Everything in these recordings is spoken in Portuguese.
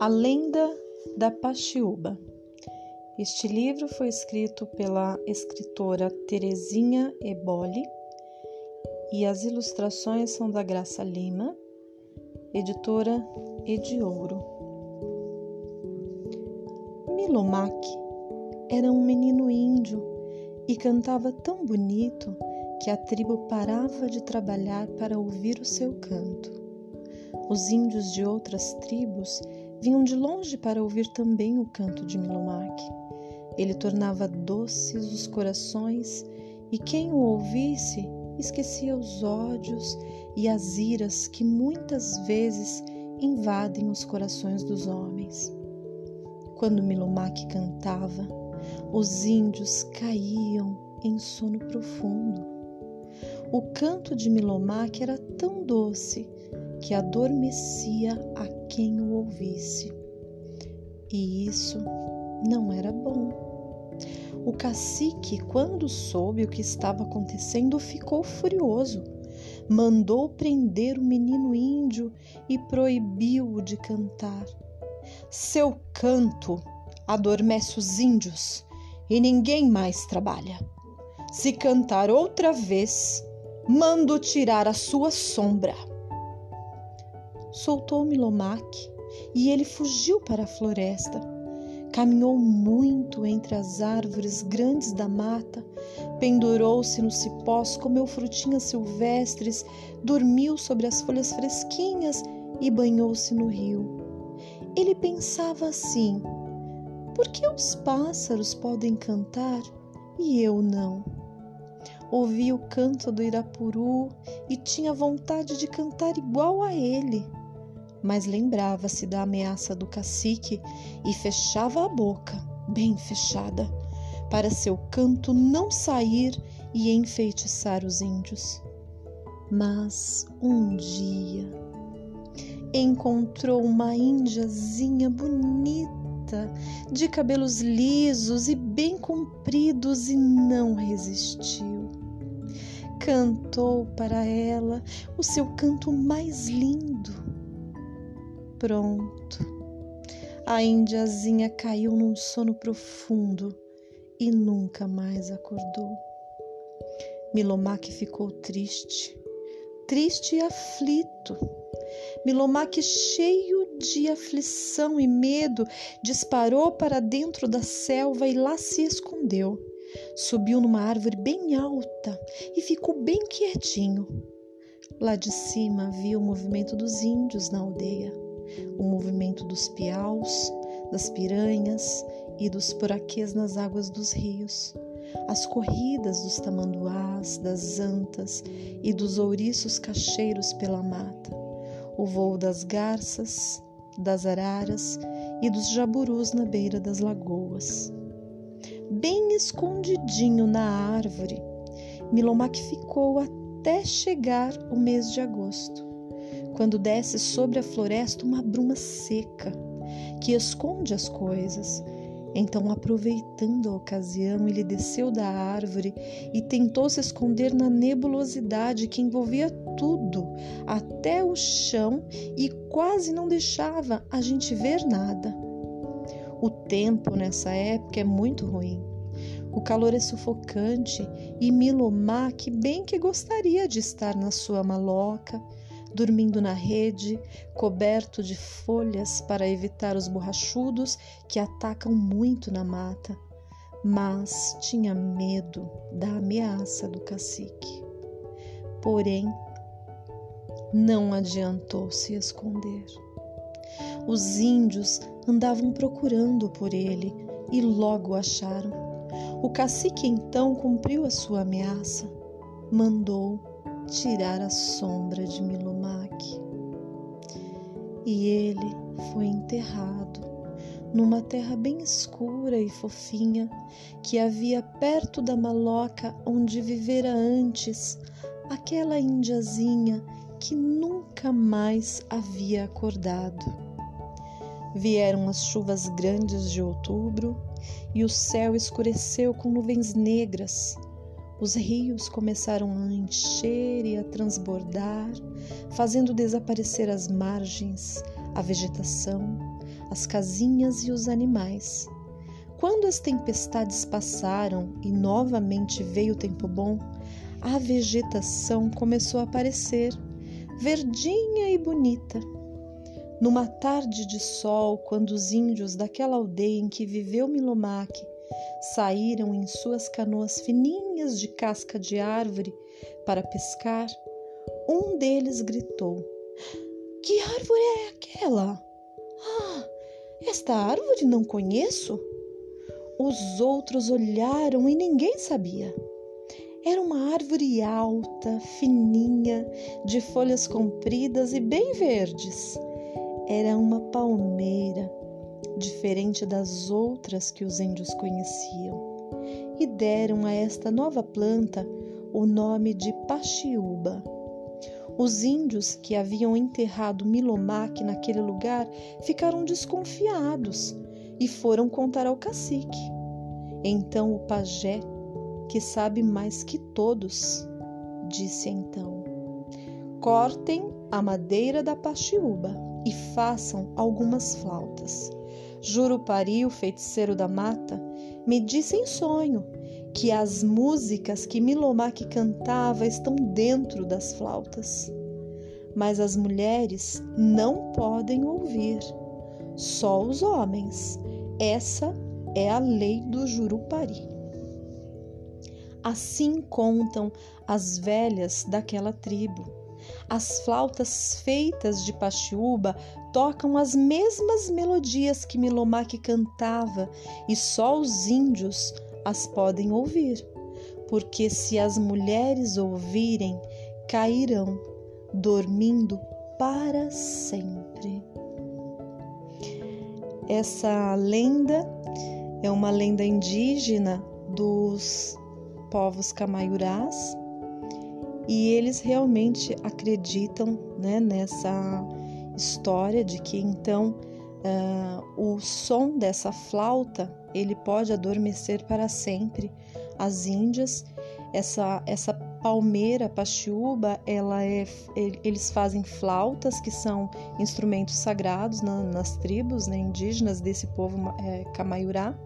A Lenda da Paxiúba. Este livro foi escrito pela escritora Terezinha Eboli e as ilustrações são da Graça Lima, editora Ediouro. Milomac era um menino índio e cantava tão bonito que a tribo parava de trabalhar para ouvir o seu canto. Os índios de outras tribos vinham de longe para ouvir também o canto de Milomac. Ele tornava doces os corações e quem o ouvisse esquecia os ódios e as iras que muitas vezes invadem os corações dos homens. Quando Milomac cantava, os índios caíam em sono profundo. O canto de Milomac era tão doce que adormecia a quem o ouvisse. E isso não era bom. O cacique, quando soube o que estava acontecendo, ficou furioso. Mandou prender o menino índio e proibiu-o de cantar. Seu canto adormece os índios e ninguém mais trabalha. Se cantar outra vez, mando tirar a sua sombra soltou Milomac e ele fugiu para a floresta. Caminhou muito entre as árvores grandes da mata, pendurou-se nos cipós, comeu frutinhas silvestres, dormiu sobre as folhas fresquinhas e banhou-se no rio. Ele pensava assim: por que os pássaros podem cantar e eu não? Ouvia o canto do Irapuru e tinha vontade de cantar igual a ele mas lembrava-se da ameaça do cacique e fechava a boca, bem fechada, para seu canto não sair e enfeitiçar os índios. Mas um dia encontrou uma índiazinha bonita, de cabelos lisos e bem compridos, e não resistiu. Cantou para ela o seu canto mais lindo Pronto. A índiazinha caiu num sono profundo e nunca mais acordou. Milomac ficou triste, triste e aflito. Milomac, cheio de aflição e medo, disparou para dentro da selva e lá se escondeu. Subiu numa árvore bem alta e ficou bem quietinho. Lá de cima viu o movimento dos índios na aldeia o movimento dos piaus, das piranhas e dos poraquês nas águas dos rios, as corridas dos tamanduás, das antas e dos ouriços cacheiros pela mata, o voo das garças, das araras e dos jaburus na beira das lagoas. Bem escondidinho na árvore, Milomac ficou até chegar o mês de agosto quando desce sobre a floresta uma bruma seca que esconde as coisas. Então, aproveitando a ocasião, ele desceu da árvore e tentou se esconder na nebulosidade que envolvia tudo, até o chão, e quase não deixava a gente ver nada. O tempo nessa época é muito ruim. O calor é sufocante e Milomac bem que gostaria de estar na sua maloca, dormindo na rede, coberto de folhas para evitar os borrachudos que atacam muito na mata, mas tinha medo da ameaça do cacique. Porém, não adiantou se esconder. Os índios andavam procurando por ele e logo o acharam. O cacique então cumpriu a sua ameaça, mandou tirar a sombra de Milomac. E ele foi enterrado numa terra bem escura e fofinha que havia perto da maloca onde vivera antes aquela indiazinha que nunca mais havia acordado. Vieram as chuvas grandes de outubro e o céu escureceu com nuvens negras os rios começaram a encher e a transbordar, fazendo desaparecer as margens, a vegetação, as casinhas e os animais. Quando as tempestades passaram e novamente veio o tempo bom, a vegetação começou a aparecer, verdinha e bonita. Numa tarde de sol, quando os índios daquela aldeia em que viveu Milomaque saíram em suas canoas fininhas de casca de árvore para pescar, um deles gritou: Que árvore é aquela? Ah, esta árvore não conheço. Os outros olharam e ninguém sabia. Era uma árvore alta, fininha, de folhas compridas e bem verdes. Era uma palmeira, diferente das outras que os índios conheciam, e deram a esta nova planta o nome de paxiúba. Os índios que haviam enterrado Milomac naquele lugar ficaram desconfiados e foram contar ao cacique. Então o pajé, que sabe mais que todos, disse então: Cortem a madeira da paxiúba e façam algumas flautas. Jurupari, o feiticeiro da mata, me disse em sonho que as músicas que Milomac cantava estão dentro das flautas. Mas as mulheres não podem ouvir, só os homens. Essa é a lei do Jurupari. Assim contam as velhas daquela tribo. As flautas feitas de paxiúba tocam as mesmas melodias que Milomac cantava e só os índios as podem ouvir, porque se as mulheres ouvirem, cairão, dormindo para sempre. Essa lenda é uma lenda indígena dos povos camaiurás e eles realmente acreditam né, nessa história de que então uh, o som dessa flauta ele pode adormecer para sempre as índias. Essa, essa palmeira pachiúba, ela é, eles fazem flautas que são instrumentos sagrados na, nas tribos né, indígenas desse povo é, camaiurá.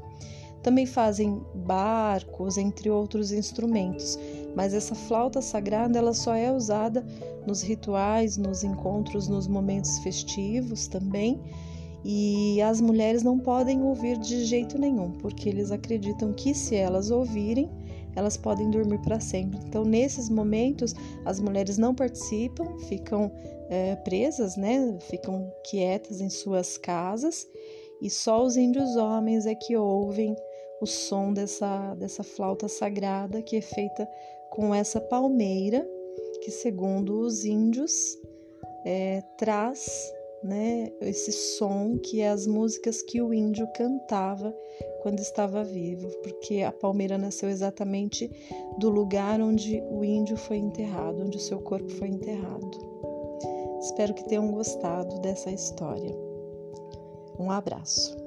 Também fazem barcos, entre outros instrumentos. Mas essa flauta sagrada ela só é usada nos rituais, nos encontros, nos momentos festivos também e as mulheres não podem ouvir de jeito nenhum, porque eles acreditam que se elas ouvirem, elas podem dormir para sempre. Então, nesses momentos, as mulheres não participam, ficam é, presas, né? Ficam quietas em suas casas e só os índios homens é que ouvem o som dessa, dessa flauta sagrada que é feita com essa palmeira que, segundo os índios, é, traz né, esse som que é as músicas que o índio cantava quando estava vivo, porque a palmeira nasceu exatamente do lugar onde o índio foi enterrado, onde o seu corpo foi enterrado. Espero que tenham gostado dessa história. Um abraço.